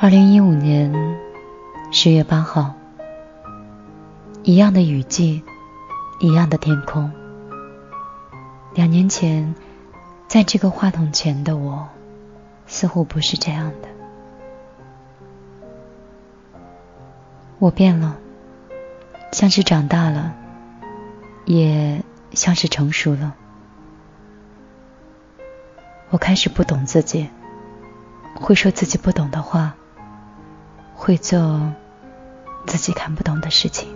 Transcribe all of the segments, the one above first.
二零一五年十月八号，一样的雨季，一样的天空。两年前，在这个话筒前的我，似乎不是这样的。我变了，像是长大了，也像是成熟了。我开始不懂自己，会说自己不懂的话。会做自己看不懂的事情，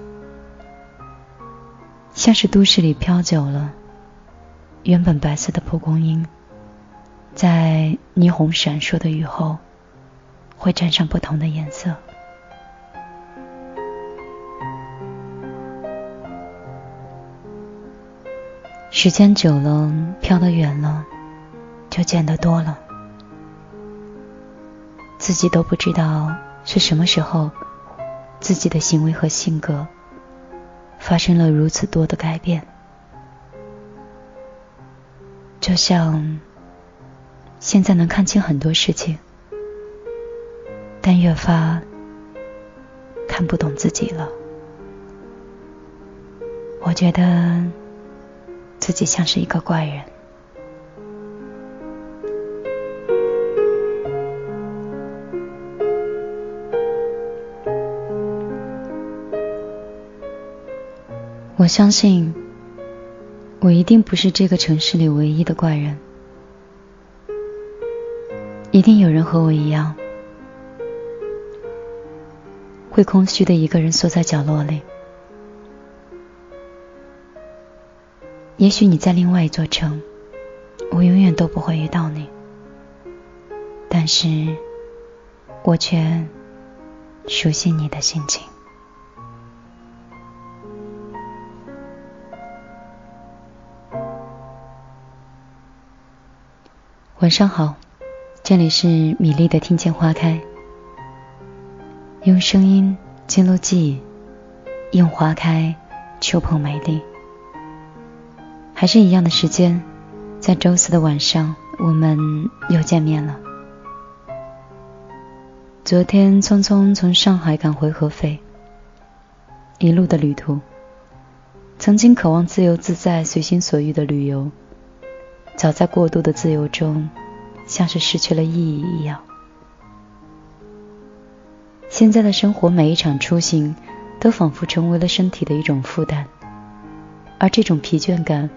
像是都市里飘久了，原本白色的蒲公英，在霓虹闪烁的雨后，会沾上不同的颜色。时间久了，飘得远了，就见得多了，自己都不知道。是什么时候，自己的行为和性格发生了如此多的改变？就像现在能看清很多事情，但越发看不懂自己了。我觉得自己像是一个怪人。我相信，我一定不是这个城市里唯一的怪人，一定有人和我一样，会空虚的一个人缩在角落里。也许你在另外一座城，我永远都不会遇到你，但是我却熟悉你的心情。晚上好，这里是米粒的听见花开，用声音记录记忆，用花开触碰美丽。还是一样的时间，在周四的晚上，我们又见面了。昨天匆匆从上海赶回合肥，一路的旅途，曾经渴望自由自在、随心所欲的旅游。早在过度的自由中，像是失去了意义一样。现在的生活，每一场出行，都仿佛成为了身体的一种负担，而这种疲倦感，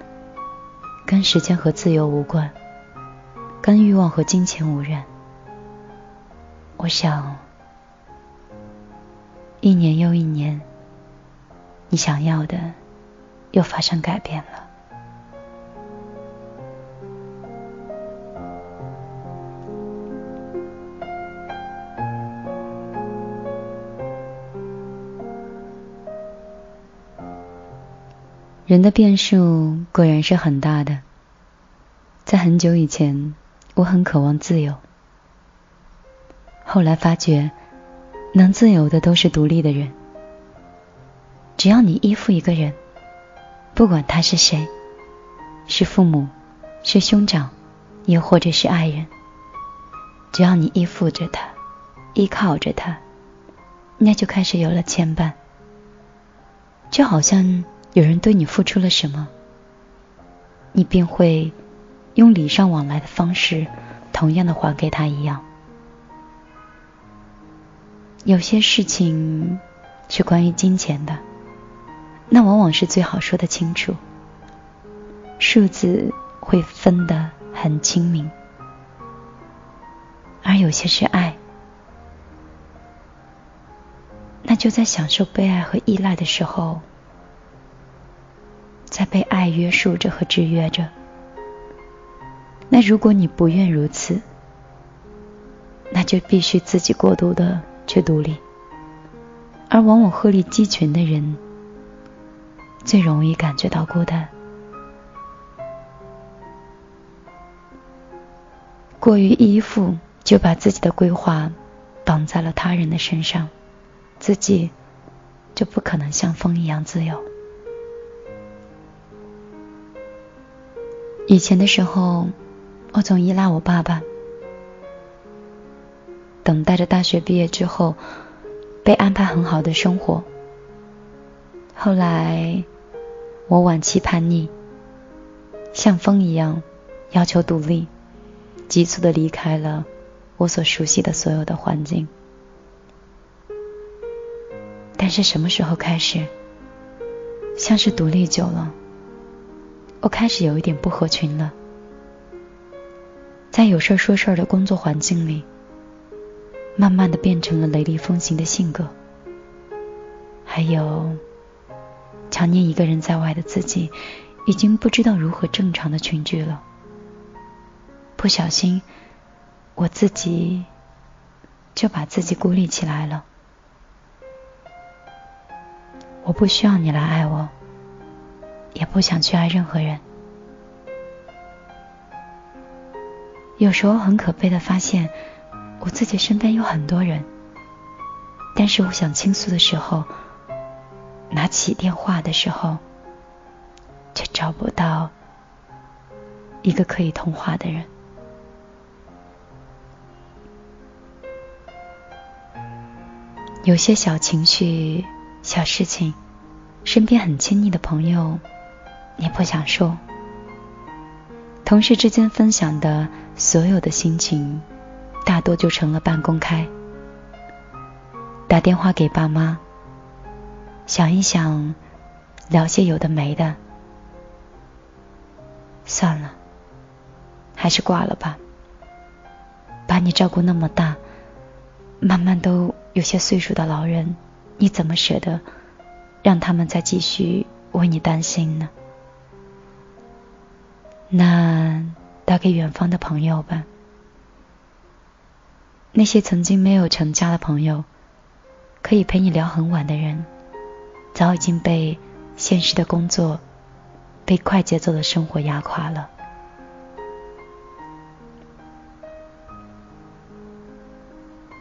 跟时间和自由无关，跟欲望和金钱无缘。我想，一年又一年，你想要的，又发生改变了。人的变数果然是很大的。在很久以前，我很渴望自由。后来发觉，能自由的都是独立的人。只要你依附一个人，不管他是谁，是父母，是兄长，又或者是爱人，只要你依附着他，依靠着他，那就开始有了牵绊，就好像。有人对你付出了什么，你便会用礼尚往来的方式，同样的还给他一样。有些事情是关于金钱的，那往往是最好说得清楚，数字会分得很清明。而有些是爱，那就在享受被爱和依赖的时候。在被爱约束着和制约着。那如果你不愿如此，那就必须自己过度的去独立。而往往鹤立鸡群的人，最容易感觉到孤单。过于依附，就把自己的规划绑在了他人的身上，自己就不可能像风一样自由。以前的时候，我总依赖我爸爸。等待着大学毕业之后被安排很好的生活。后来我晚期叛逆，像风一样要求独立，急促的离开了我所熟悉的所有的环境。但是什么时候开始，像是独立久了，我开始有一点不合群了。在有事说事的工作环境里，慢慢的变成了雷厉风行的性格，还有常年一个人在外的自己，已经不知道如何正常的群居了。不小心，我自己就把自己孤立起来了。我不需要你来爱我，也不想去爱任何人。有时候很可悲的发现，我自己身边有很多人，但是我想倾诉的时候，拿起电话的时候，却找不到一个可以通话的人。有些小情绪、小事情，身边很亲密的朋友，你不想说；同事之间分享的。所有的心情，大多就成了半公开。打电话给爸妈，想一想，聊些有的没的，算了，还是挂了吧。把你照顾那么大，慢慢都有些岁数的老人，你怎么舍得让他们再继续为你担心呢？那。打给远方的朋友吧。那些曾经没有成家的朋友，可以陪你聊很晚的人，早已经被现实的工作、被快节奏的生活压垮了。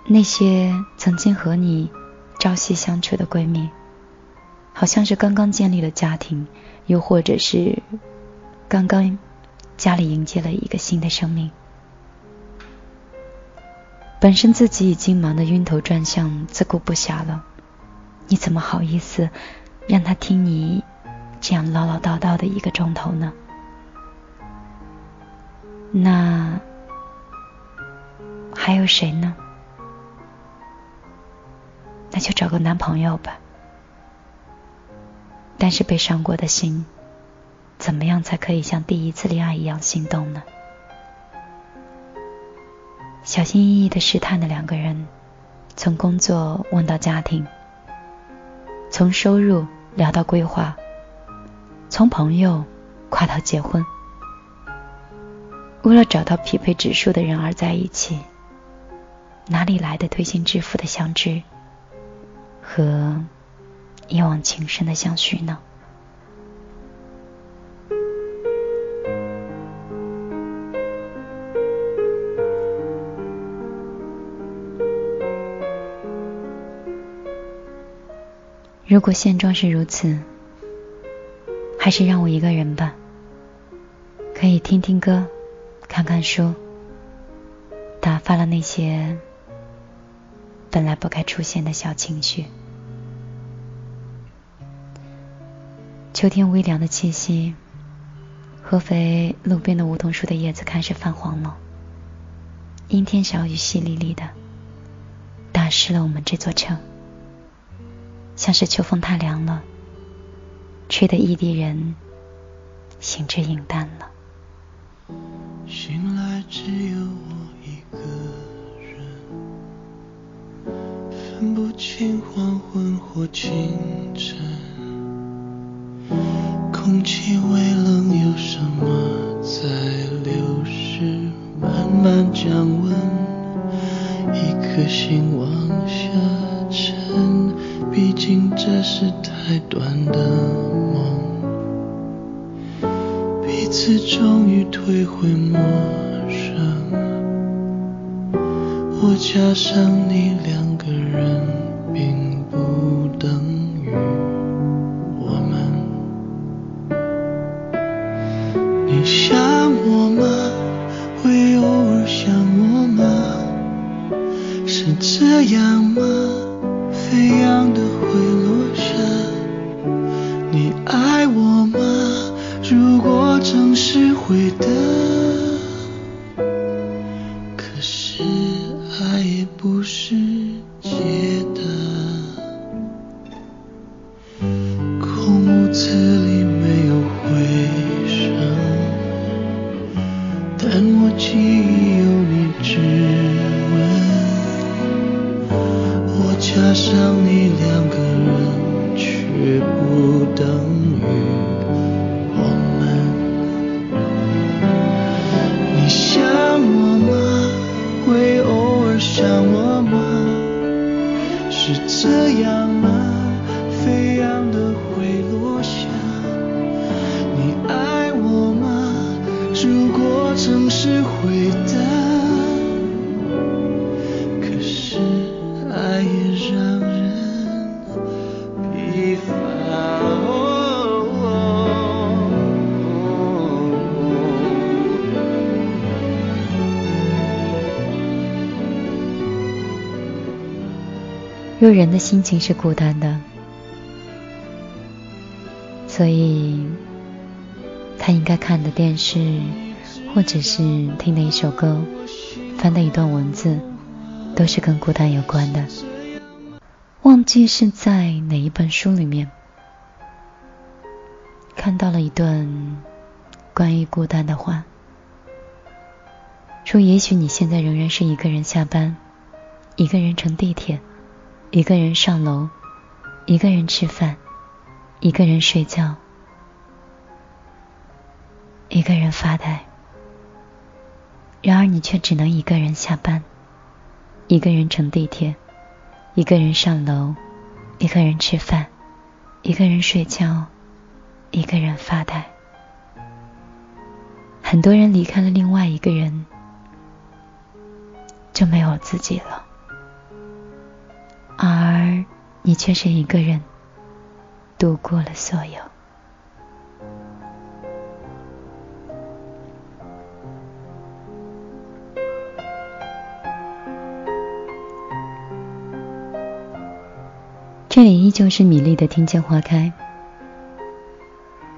那些曾经和你朝夕相处的闺蜜，好像是刚刚建立了家庭，又或者是刚刚。家里迎接了一个新的生命，本身自己已经忙得晕头转向、自顾不暇了，你怎么好意思让他听你这样唠唠叨叨的一个钟头呢？那还有谁呢？那就找个男朋友吧。但是被伤过的心。怎么样才可以像第一次恋爱一样心动呢？小心翼翼的试探的两个人，从工作问到家庭，从收入聊到规划，从朋友跨到结婚，为了找到匹配指数的人而在一起，哪里来的推心置腹的相知和一往情深的相许呢？如果现状是如此，还是让我一个人吧，可以听听歌，看看书，打发了那些本来不该出现的小情绪。秋天微凉的气息，合肥路边的梧桐树的叶子开始泛黄了，阴天小雨淅沥沥的，打湿了我们这座城。像是秋风太凉了，吹得异地人兴致饮淡了。醒来只有我一个人，分不清黄昏或清晨，空气微冷，有什么在流失，慢慢降温，一颗心往下。毕竟这是太短的梦，彼此终于退回陌生。我加上你两个人，并不等于我们。你想我吗？会偶尔想我吗？是这样吗？一样的回路。若人的心情是孤单的，所以他应该看的电视，或者是听的一首歌，翻的一段文字，都是跟孤单有关的。忘记是在哪一本书里面看到了一段关于孤单的话，说也许你现在仍然是一个人下班，一个人乘地铁。一个人上楼，一个人吃饭，一个人睡觉，一个人发呆。然而你却只能一个人下班，一个人乘地铁，一个人上楼，一个人吃饭，一个人睡觉，一个人发呆。很多人离开了另外一个人，就没有自己了。而你却是一个人度过了所有。这里依旧是米粒的听见花开，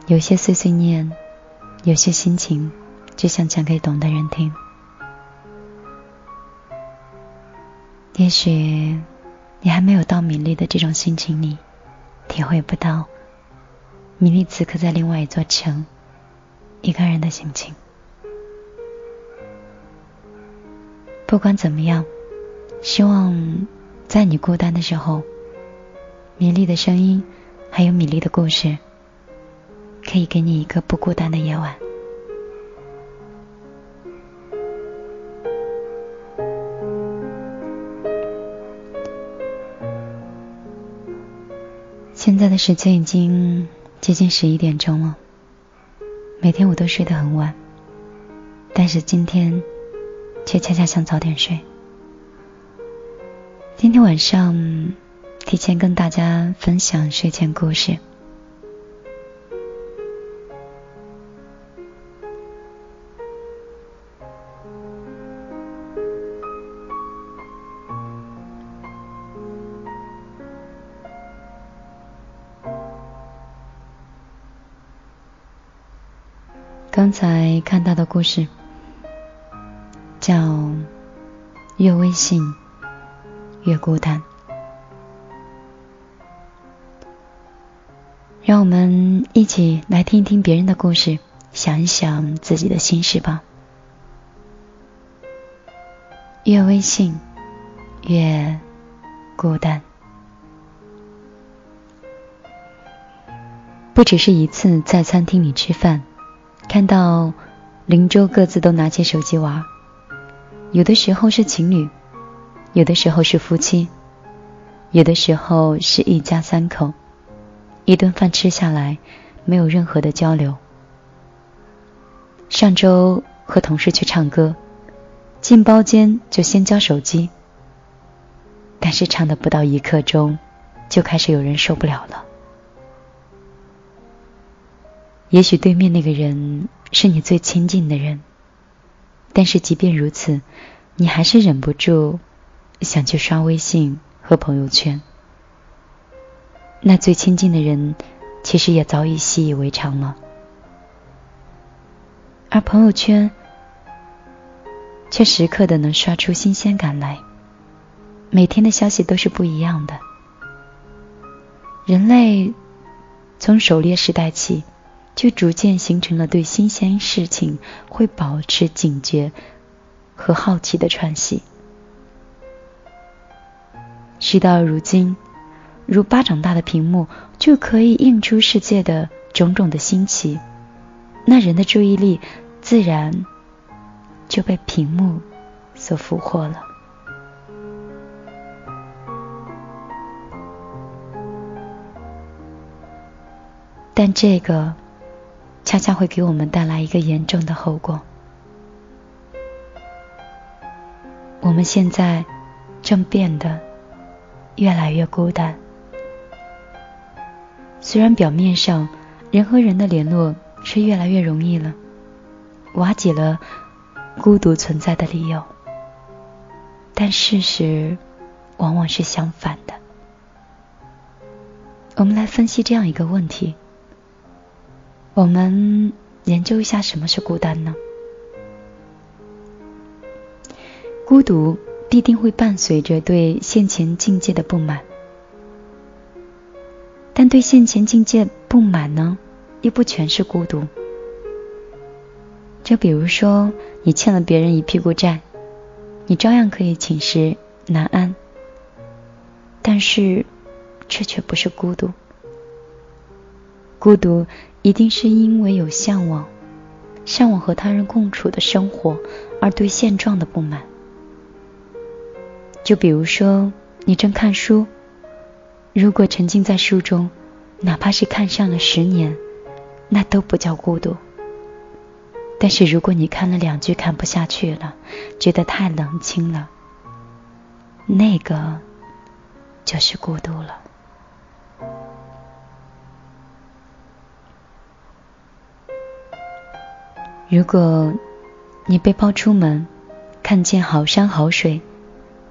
有些碎碎念，有些心情，只想讲给懂的人听。也许。你还没有到米粒的这种心情里，体会不到米粒此刻在另外一座城一个人的心情。不管怎么样，希望在你孤单的时候，米粒的声音还有米粒的故事，可以给你一个不孤单的夜晚。现在的时间已经接近十一点钟了。每天我都睡得很晚，但是今天却恰恰想早点睡。今天晚上提前跟大家分享睡前故事。刚才看到的故事叫《越微信越孤单》，让我们一起来听一听别人的故事，想一想自己的心事吧。越微信越孤单，不只是一次在餐厅里吃饭。看到邻桌各自都拿起手机玩，有的时候是情侣，有的时候是夫妻，有的时候是一家三口，一顿饭吃下来没有任何的交流。上周和同事去唱歌，进包间就先交手机，但是唱的不到一刻钟，就开始有人受不了了。也许对面那个人是你最亲近的人，但是即便如此，你还是忍不住想去刷微信和朋友圈。那最亲近的人，其实也早已习以为常了。而朋友圈，却时刻的能刷出新鲜感来。每天的消息都是不一样的。人类从狩猎时代起，就逐渐形成了对新鲜事情会保持警觉和好奇的串系。事到如今，如巴掌大的屏幕就可以映出世界的种种的新奇，那人的注意力自然就被屏幕所俘获了。但这个恰恰会给我们带来一个严重的后果。我们现在正变得越来越孤单。虽然表面上人和人的联络是越来越容易了，瓦解了孤独存在的理由，但事实往往是相反的。我们来分析这样一个问题。我们研究一下什么是孤单呢？孤独必定会伴随着对现前境界的不满，但对现前境界不满呢，又不全是孤独。就比如说，你欠了别人一屁股债，你照样可以寝食难安，但是这却不是孤独。孤独。一定是因为有向往，向往和他人共处的生活，而对现状的不满。就比如说，你正看书，如果沉浸在书中，哪怕是看上了十年，那都不叫孤独。但是如果你看了两句看不下去了，觉得太冷清了，那个就是孤独了。如果你被抛出门，看见好山好水，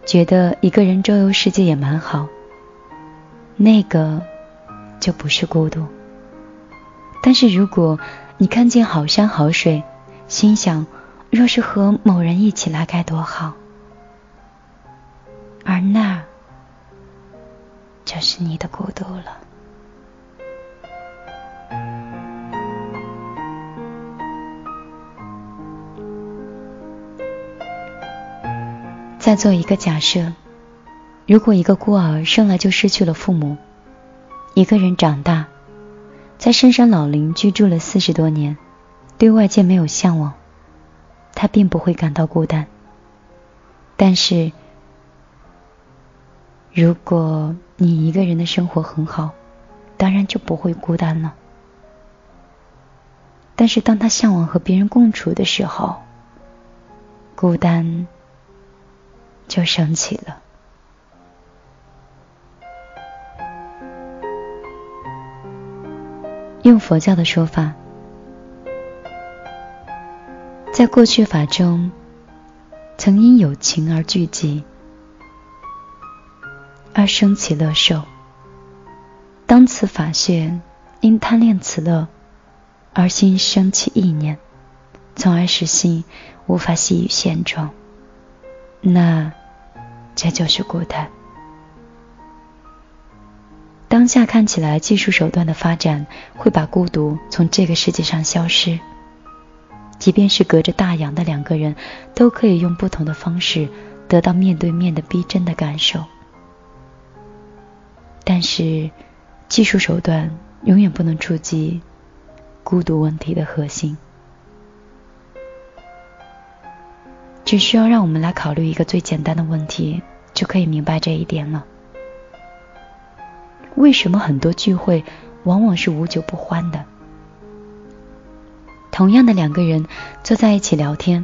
觉得一个人周游世界也蛮好，那个就不是孤独。但是如果你看见好山好水，心想若是和某人一起来该多好，而那就是你的孤独了。再做一个假设，如果一个孤儿生来就失去了父母，一个人长大，在深山老林居住了四十多年，对外界没有向往，他并不会感到孤单。但是，如果你一个人的生活很好，当然就不会孤单了。但是，当他向往和别人共处的时候，孤单。就升起了。用佛教的说法，在过去法中，曾因有情而聚集，而生起乐受；当此法穴因贪恋此乐，而心生起意念，从而使心无法系于现状。那，这就是孤单。当下看起来，技术手段的发展会把孤独从这个世界上消失。即便是隔着大洋的两个人，都可以用不同的方式得到面对面的逼真的感受。但是，技术手段永远不能触及孤独问题的核心。只需要让我们来考虑一个最简单的问题，就可以明白这一点了。为什么很多聚会往往是无酒不欢的？同样的两个人坐在一起聊天，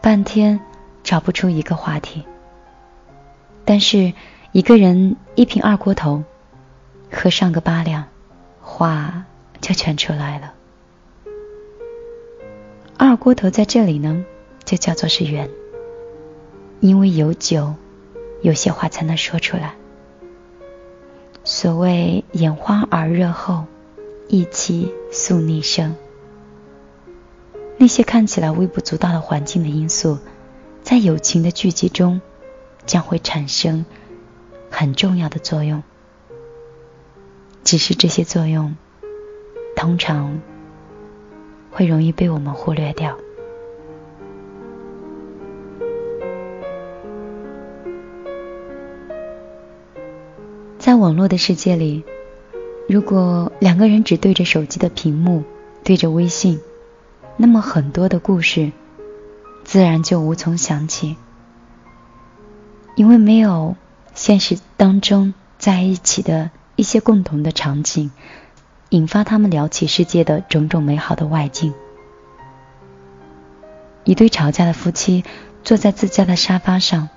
半天找不出一个话题。但是一个人一瓶二锅头，喝上个八两，话就全出来了。二锅头在这里呢？就叫做是缘，因为有酒，有些话才能说出来。所谓眼花耳热后，意气诉逆生。那些看起来微不足道的环境的因素，在友情的聚集中，将会产生很重要的作用。只是这些作用，通常会容易被我们忽略掉。在网络的世界里，如果两个人只对着手机的屏幕，对着微信，那么很多的故事自然就无从想起，因为没有现实当中在一起的一些共同的场景，引发他们聊起世界的种种美好的外境。一对吵架的夫妻坐在自家的沙发上，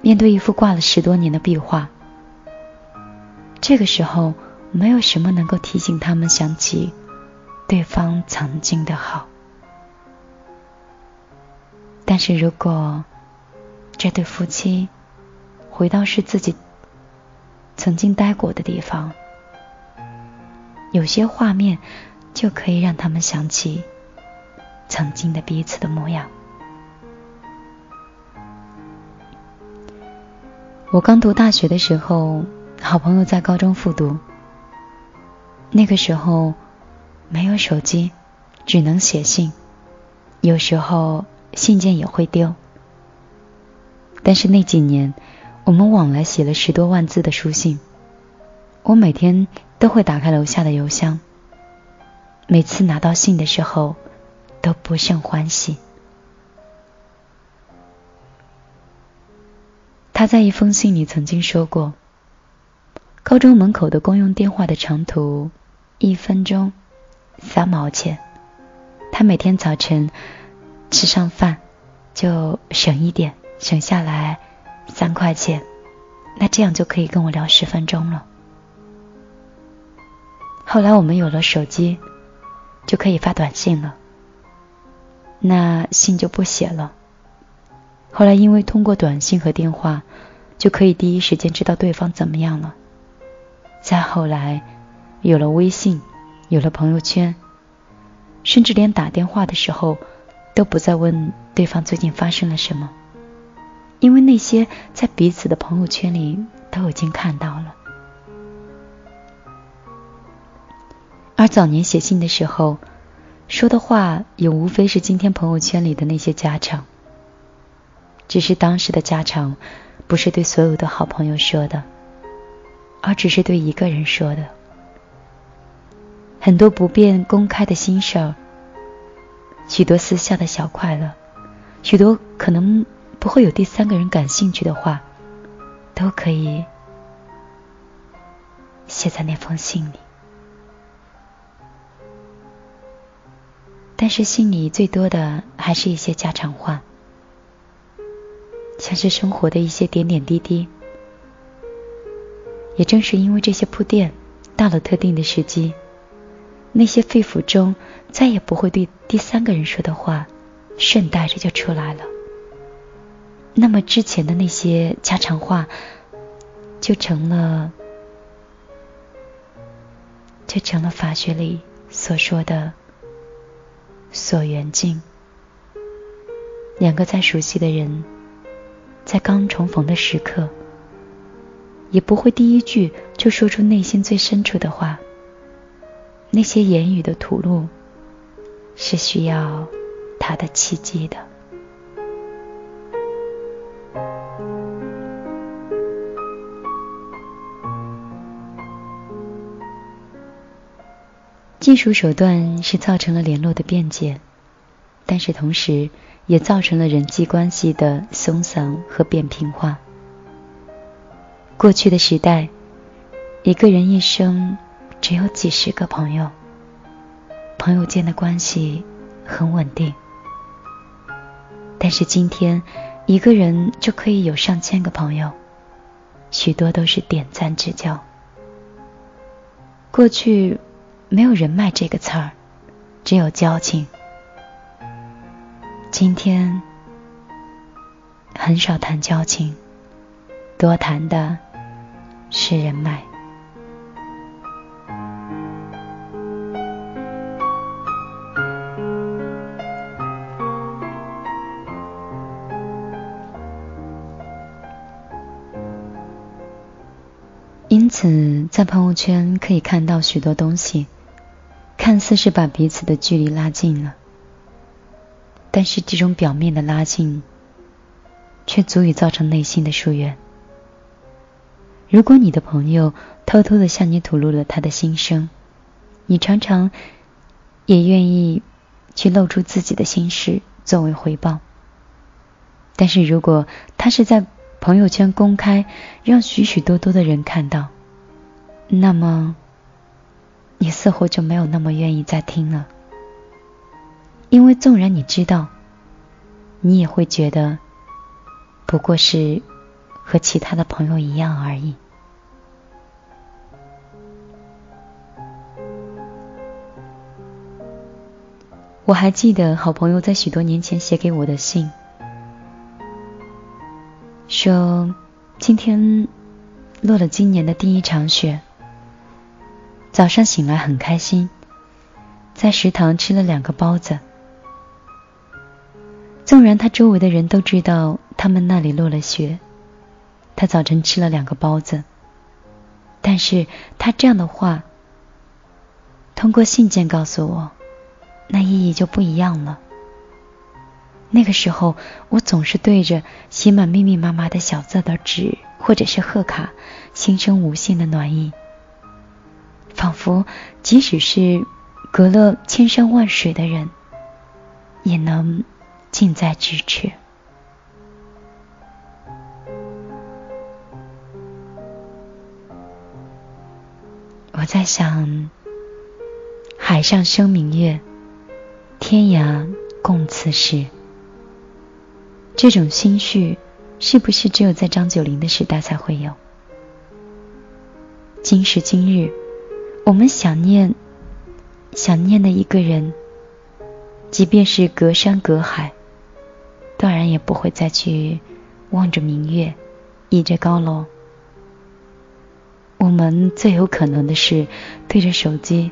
面对一幅挂了十多年的壁画。这个时候，没有什么能够提醒他们想起对方曾经的好。但是如果这对夫妻回到是自己曾经待过的地方，有些画面就可以让他们想起曾经的彼此的模样。我刚读大学的时候。好朋友在高中复读，那个时候没有手机，只能写信，有时候信件也会丢。但是那几年，我们往来写了十多万字的书信，我每天都会打开楼下的邮箱，每次拿到信的时候都不胜欢喜。他在一封信里曾经说过。高中门口的公用电话的长途，一分钟三毛钱。他每天早晨吃上饭就省一点，省下来三块钱，那这样就可以跟我聊十分钟了。后来我们有了手机，就可以发短信了，那信就不写了。后来因为通过短信和电话，就可以第一时间知道对方怎么样了。再后来，有了微信，有了朋友圈，甚至连打电话的时候，都不再问对方最近发生了什么，因为那些在彼此的朋友圈里都已经看到了。而早年写信的时候，说的话也无非是今天朋友圈里的那些家常，只是当时的家常，不是对所有的好朋友说的。而只是对一个人说的，很多不便公开的心事，许多私下的小快乐，许多可能不会有第三个人感兴趣的话，都可以写在那封信里。但是信里最多的还是一些家常话，像是生活的一些点点滴滴。也正是因为这些铺垫，到了特定的时机，那些肺腑中再也不会对第三个人说的话，顺带着就出来了。那么之前的那些家常话，就成了，就成了法学里所说的所缘境。两个再熟悉的人，在刚重逢的时刻。也不会第一句就说出内心最深处的话。那些言语的吐露，是需要他的契机的。技术手段是造成了联络的便捷，但是同时也造成了人际关系的松散和扁平化。过去的时代，一个人一生只有几十个朋友，朋友间的关系很稳定。但是今天，一个人就可以有上千个朋友，许多都是点赞之交。过去没有人脉这个词儿，只有交情。今天很少谈交情。多谈的是人脉。因此，在朋友圈可以看到许多东西，看似是把彼此的距离拉近了，但是这种表面的拉近，却足以造成内心的疏远。如果你的朋友偷偷的向你吐露了他的心声，你常常也愿意去露出自己的心事作为回报。但是如果他是在朋友圈公开，让许许多多的人看到，那么你似乎就没有那么愿意再听了，因为纵然你知道，你也会觉得不过是和其他的朋友一样而已。我还记得好朋友在许多年前写给我的信。说今天落了今年的第一场雪，早上醒来很开心，在食堂吃了两个包子。纵然他周围的人都知道他们那里落了雪，他早晨吃了两个包子，但是他这样的话通过信件告诉我，那意义就不一样了。那个时候，我总是对着写满密密麻麻的小字的纸或者是贺卡，心生无限的暖意，仿佛即使是隔了千山万水的人，也能近在咫尺。我在想，海上生明月，天涯共此时。这种心绪，是不是只有在张九龄的时代才会有？今时今日，我们想念、想念的一个人，即便是隔山隔海，断然也不会再去望着明月，倚着高楼。我们最有可能的是对着手机，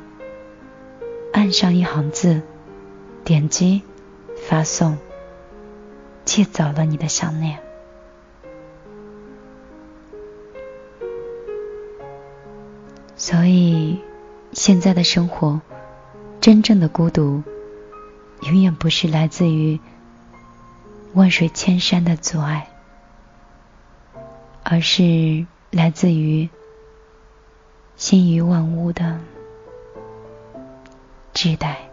按上一行字，点击发送。借走了你的想念，所以现在的生活，真正的孤独，永远不是来自于万水千山的阻碍，而是来自于心于万物的挚待。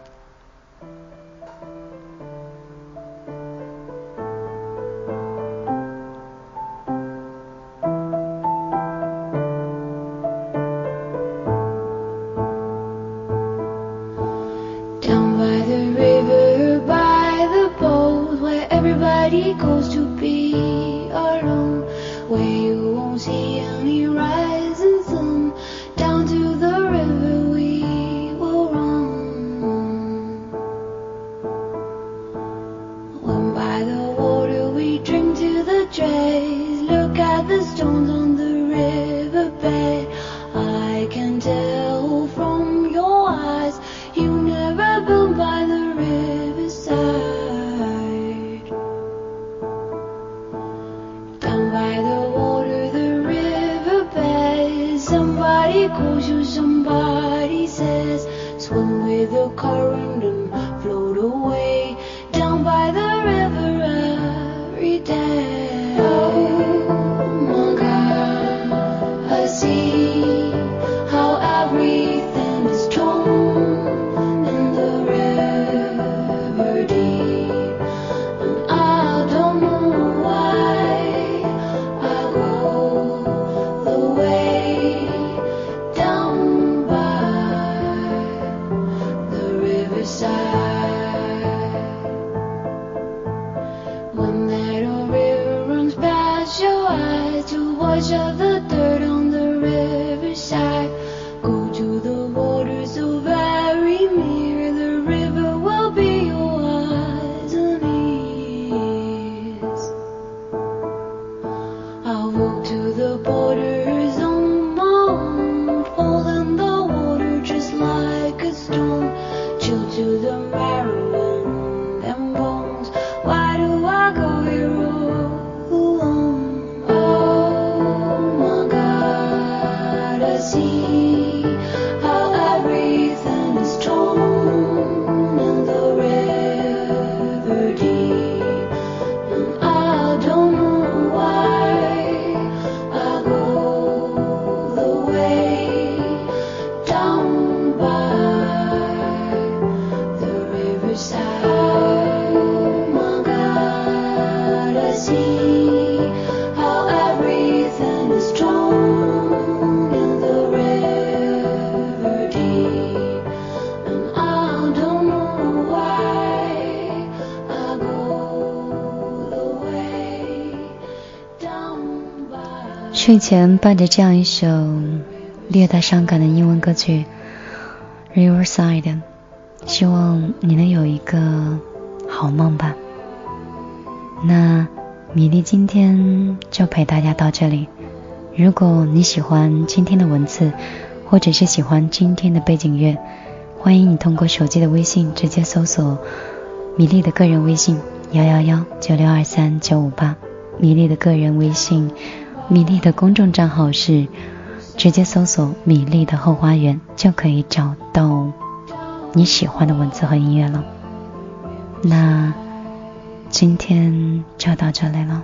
睡前伴着这样一首略带伤感的英文歌曲《Riverside》，希望你能有一个好梦吧。那米粒今天就陪大家到这里。如果你喜欢今天的文字，或者是喜欢今天的背景乐，欢迎你通过手机的微信直接搜索米粒的个人微信幺幺幺九六二三九五八，米粒的个人微信，米粒的公众账号是直接搜索米粒的后花园就可以找到你喜欢的文字和音乐了。那今天就到这里了。